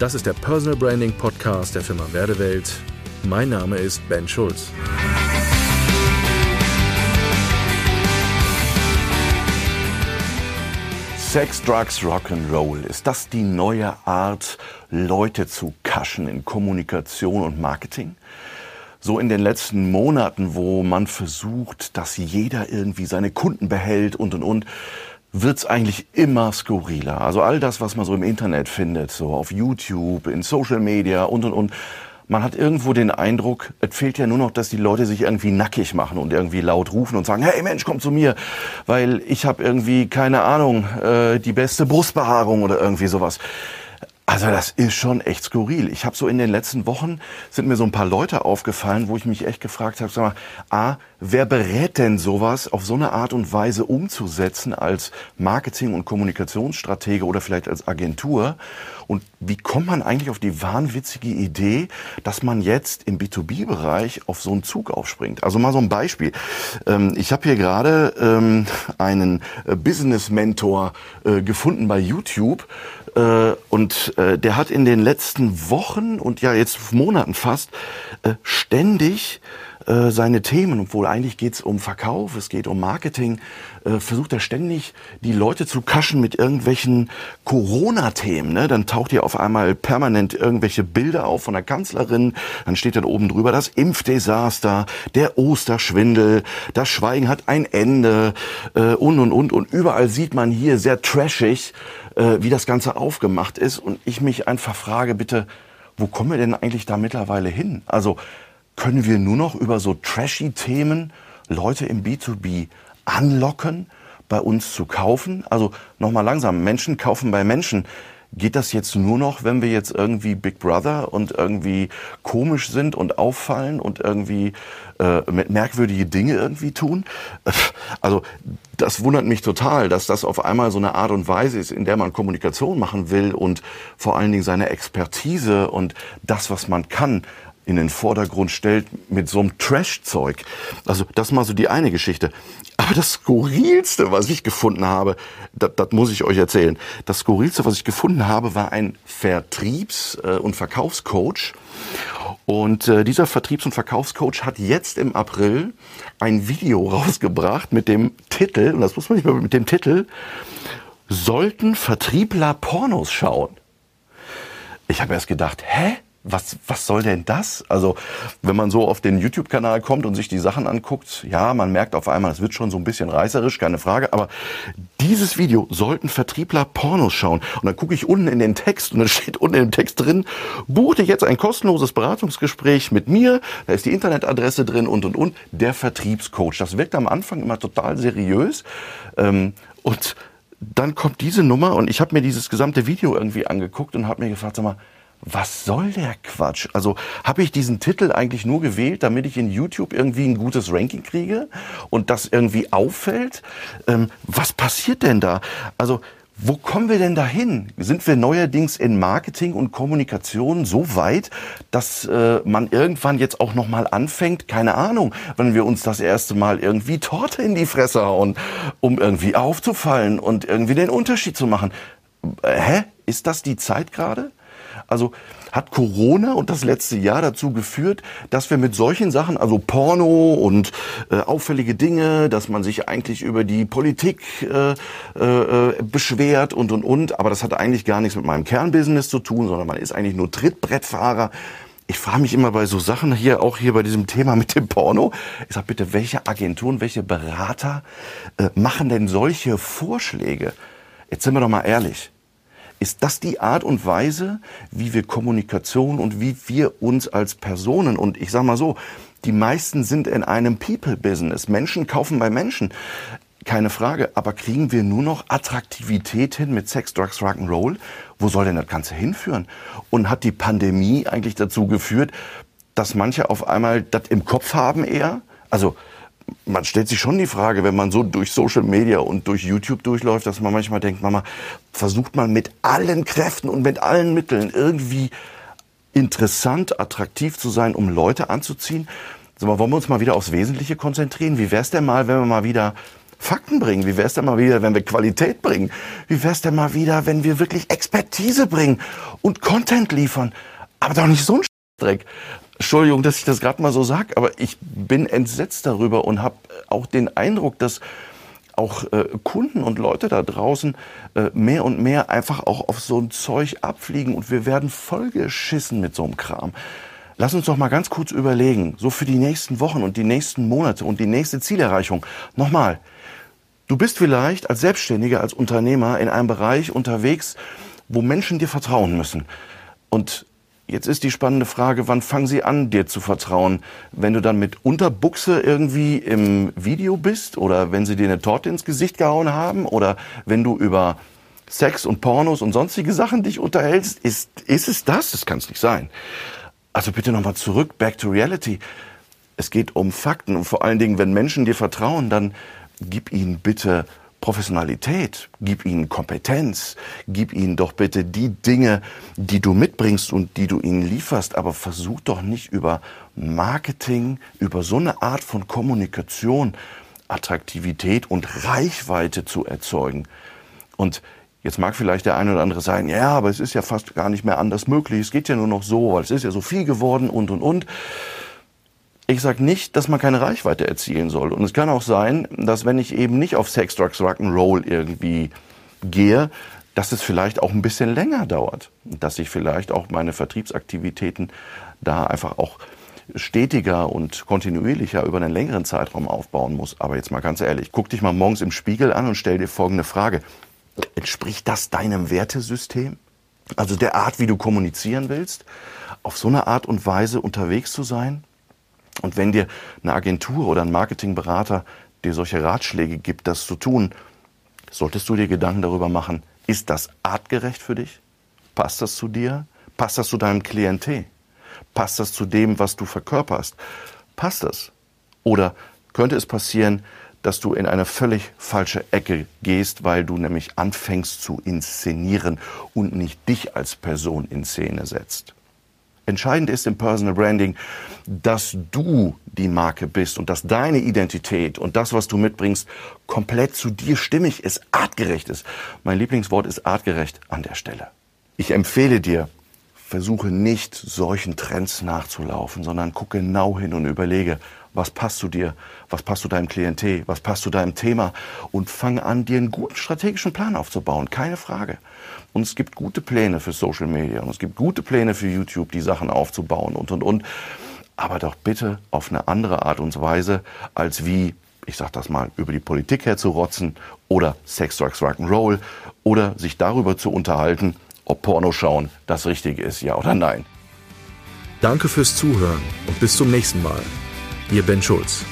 Das ist der Personal Branding Podcast der Firma Werdewelt. Mein Name ist Ben Schulz. Sex, Drugs, Rock'n'Roll. Ist das die neue Art, Leute zu kaschen in Kommunikation und Marketing? So in den letzten Monaten, wo man versucht, dass jeder irgendwie seine Kunden behält und und und, wird's eigentlich immer skurriler. Also all das, was man so im Internet findet, so auf YouTube, in Social Media und und und. Man hat irgendwo den Eindruck, es fehlt ja nur noch, dass die Leute sich irgendwie nackig machen und irgendwie laut rufen und sagen, hey Mensch, komm zu mir, weil ich habe irgendwie, keine Ahnung, äh, die beste Brustbehaarung oder irgendwie sowas. Also das ist schon echt skurril. Ich habe so in den letzten Wochen sind mir so ein paar Leute aufgefallen, wo ich mich echt gefragt habe, sag mal, a, wer berät denn sowas auf so eine Art und Weise umzusetzen als Marketing- und Kommunikationsstratege oder vielleicht als Agentur? Und wie kommt man eigentlich auf die wahnwitzige Idee, dass man jetzt im B2B-Bereich auf so einen Zug aufspringt? Also mal so ein Beispiel. Ähm, ich habe hier gerade ähm, einen äh, Business-Mentor äh, gefunden bei YouTube äh, und der hat in den letzten Wochen und ja jetzt Monaten fast ständig äh, seine Themen, obwohl eigentlich geht es um Verkauf, es geht um Marketing, äh, versucht er ständig die Leute zu kaschen mit irgendwelchen Corona-Themen. Ne? Dann taucht hier auf einmal permanent irgendwelche Bilder auf von der Kanzlerin, dann steht dann oben drüber das Impfdesaster, der Osterschwindel, das Schweigen hat ein Ende äh, und und und und überall sieht man hier sehr trashig, äh, wie das Ganze aufgemacht ist und ich mich einfach frage, bitte, wo kommen wir denn eigentlich da mittlerweile hin? Also können wir nur noch über so trashy Themen Leute im B2B anlocken, bei uns zu kaufen? Also nochmal langsam, Menschen kaufen bei Menschen. Geht das jetzt nur noch, wenn wir jetzt irgendwie Big Brother und irgendwie komisch sind und auffallen und irgendwie äh, merkwürdige Dinge irgendwie tun? Also das wundert mich total, dass das auf einmal so eine Art und Weise ist, in der man Kommunikation machen will und vor allen Dingen seine Expertise und das, was man kann, in den Vordergrund stellt mit so einem Trash-Zeug. Also das mal so die eine Geschichte. Aber das Skurrilste, was ich gefunden habe, das, das muss ich euch erzählen. Das Skurrilste, was ich gefunden habe, war ein Vertriebs- äh, und Verkaufscoach. Und äh, dieser Vertriebs- und Verkaufscoach hat jetzt im April ein Video rausgebracht mit dem Titel, und das muss man nicht mehr mit dem Titel, sollten Vertriebler Pornos schauen? Ich habe erst gedacht, hä? Was, was soll denn das? Also, wenn man so auf den YouTube-Kanal kommt und sich die Sachen anguckt, ja, man merkt auf einmal, es wird schon so ein bisschen reißerisch, keine Frage, aber dieses Video sollten Vertriebler Pornos schauen. Und dann gucke ich unten in den Text und dann steht unten im Text drin, buchte jetzt ein kostenloses Beratungsgespräch mit mir, da ist die Internetadresse drin und und und, der Vertriebscoach. Das wirkt am Anfang immer total seriös ähm, und dann kommt diese Nummer und ich habe mir dieses gesamte Video irgendwie angeguckt und habe mir gefragt, sag mal, was soll der Quatsch? Also habe ich diesen Titel eigentlich nur gewählt, damit ich in YouTube irgendwie ein gutes Ranking kriege und das irgendwie auffällt? Ähm, was passiert denn da? Also wo kommen wir denn dahin? Sind wir neuerdings in Marketing und Kommunikation so weit, dass äh, man irgendwann jetzt auch noch mal anfängt, keine Ahnung, wenn wir uns das erste Mal irgendwie Torte in die Fresse hauen, um irgendwie aufzufallen und irgendwie den Unterschied zu machen? Äh, hä? Ist das die Zeit gerade? Also hat Corona und das letzte Jahr dazu geführt, dass wir mit solchen Sachen, also Porno und äh, auffällige Dinge, dass man sich eigentlich über die Politik äh, äh, beschwert und und und, aber das hat eigentlich gar nichts mit meinem Kernbusiness zu tun, sondern man ist eigentlich nur Trittbrettfahrer. Ich frage mich immer bei so Sachen hier, auch hier bei diesem Thema mit dem Porno. Ich sag bitte, welche Agenturen, welche Berater äh, machen denn solche Vorschläge? Jetzt sind wir doch mal ehrlich. Ist das die Art und Weise, wie wir Kommunikation und wie wir uns als Personen und ich sag mal so, die meisten sind in einem People-Business. Menschen kaufen bei Menschen. Keine Frage. Aber kriegen wir nur noch Attraktivität hin mit Sex, Drugs, Rock'n'Roll? Wo soll denn das Ganze hinführen? Und hat die Pandemie eigentlich dazu geführt, dass manche auf einmal das im Kopf haben eher? Also, man stellt sich schon die Frage, wenn man so durch Social Media und durch YouTube durchläuft, dass man manchmal denkt, Mama, versucht man mit allen Kräften und mit allen Mitteln irgendwie interessant, attraktiv zu sein, um Leute anzuziehen. Sag mal, wollen wir uns mal wieder aufs Wesentliche konzentrieren? Wie wär's denn mal, wenn wir mal wieder Fakten bringen? Wie wäre es denn mal wieder, wenn wir Qualität bringen? Wie wäre es denn mal wieder, wenn wir wirklich Expertise bringen und Content liefern? Aber doch nicht so ein Dreck. Entschuldigung, dass ich das gerade mal so sage, aber ich bin entsetzt darüber und habe auch den Eindruck, dass auch äh, Kunden und Leute da draußen äh, mehr und mehr einfach auch auf so ein Zeug abfliegen und wir werden vollgeschissen mit so einem Kram. Lass uns doch mal ganz kurz überlegen, so für die nächsten Wochen und die nächsten Monate und die nächste Zielerreichung. Nochmal, du bist vielleicht als Selbstständiger, als Unternehmer in einem Bereich unterwegs, wo Menschen dir vertrauen müssen. Und Jetzt ist die spannende Frage, wann fangen sie an, dir zu vertrauen? Wenn du dann mit Unterbuchse irgendwie im Video bist oder wenn sie dir eine Torte ins Gesicht gehauen haben oder wenn du über Sex und Pornos und sonstige Sachen dich unterhältst, ist, ist es das? Das kann es nicht sein. Also bitte nochmal zurück, back to reality. Es geht um Fakten und vor allen Dingen, wenn Menschen dir vertrauen, dann gib ihnen bitte Professionalität, gib ihnen Kompetenz, gib ihnen doch bitte die Dinge, die du mitbringst und die du ihnen lieferst, aber versuch doch nicht über Marketing, über so eine Art von Kommunikation Attraktivität und Reichweite zu erzeugen. Und Jetzt mag vielleicht der eine oder andere sagen, ja, aber es ist ja fast gar nicht mehr anders möglich. Es geht ja nur noch so, weil es ist ja so viel geworden und, und, und. Ich sage nicht, dass man keine Reichweite erzielen soll. Und es kann auch sein, dass wenn ich eben nicht auf Sex, Drugs, Rock'n'Roll irgendwie gehe, dass es vielleicht auch ein bisschen länger dauert. Dass ich vielleicht auch meine Vertriebsaktivitäten da einfach auch stetiger und kontinuierlicher über einen längeren Zeitraum aufbauen muss. Aber jetzt mal ganz ehrlich, guck dich mal morgens im Spiegel an und stell dir folgende Frage. Entspricht das deinem Wertesystem? Also der Art, wie du kommunizieren willst? Auf so eine Art und Weise unterwegs zu sein? Und wenn dir eine Agentur oder ein Marketingberater dir solche Ratschläge gibt, das zu tun, solltest du dir Gedanken darüber machen, ist das artgerecht für dich? Passt das zu dir? Passt das zu deinem Klientel? Passt das zu dem, was du verkörperst? Passt das? Oder könnte es passieren, dass du in eine völlig falsche Ecke gehst, weil du nämlich anfängst zu inszenieren und nicht dich als Person in Szene setzt? Entscheidend ist im Personal Branding, dass du die Marke bist und dass deine Identität und das, was du mitbringst, komplett zu dir stimmig ist, artgerecht ist. Mein Lieblingswort ist artgerecht an der Stelle. Ich empfehle dir, versuche nicht solchen Trends nachzulaufen, sondern gucke genau hin und überlege, was passt zu dir, was passt zu deinem Klientel, was passt zu deinem Thema und fang an, dir einen guten strategischen Plan aufzubauen, keine Frage. Und es gibt gute Pläne für Social Media und es gibt gute Pläne für YouTube, die Sachen aufzubauen und, und, und. Aber doch bitte auf eine andere Art und Weise, als wie, ich sag das mal, über die Politik herzurotzen oder Sex, Drugs, Rock'n'Roll oder sich darüber zu unterhalten, ob Porno schauen das Richtige ist, ja oder nein. Danke fürs Zuhören und bis zum nächsten Mal. Ihr Ben Schulz.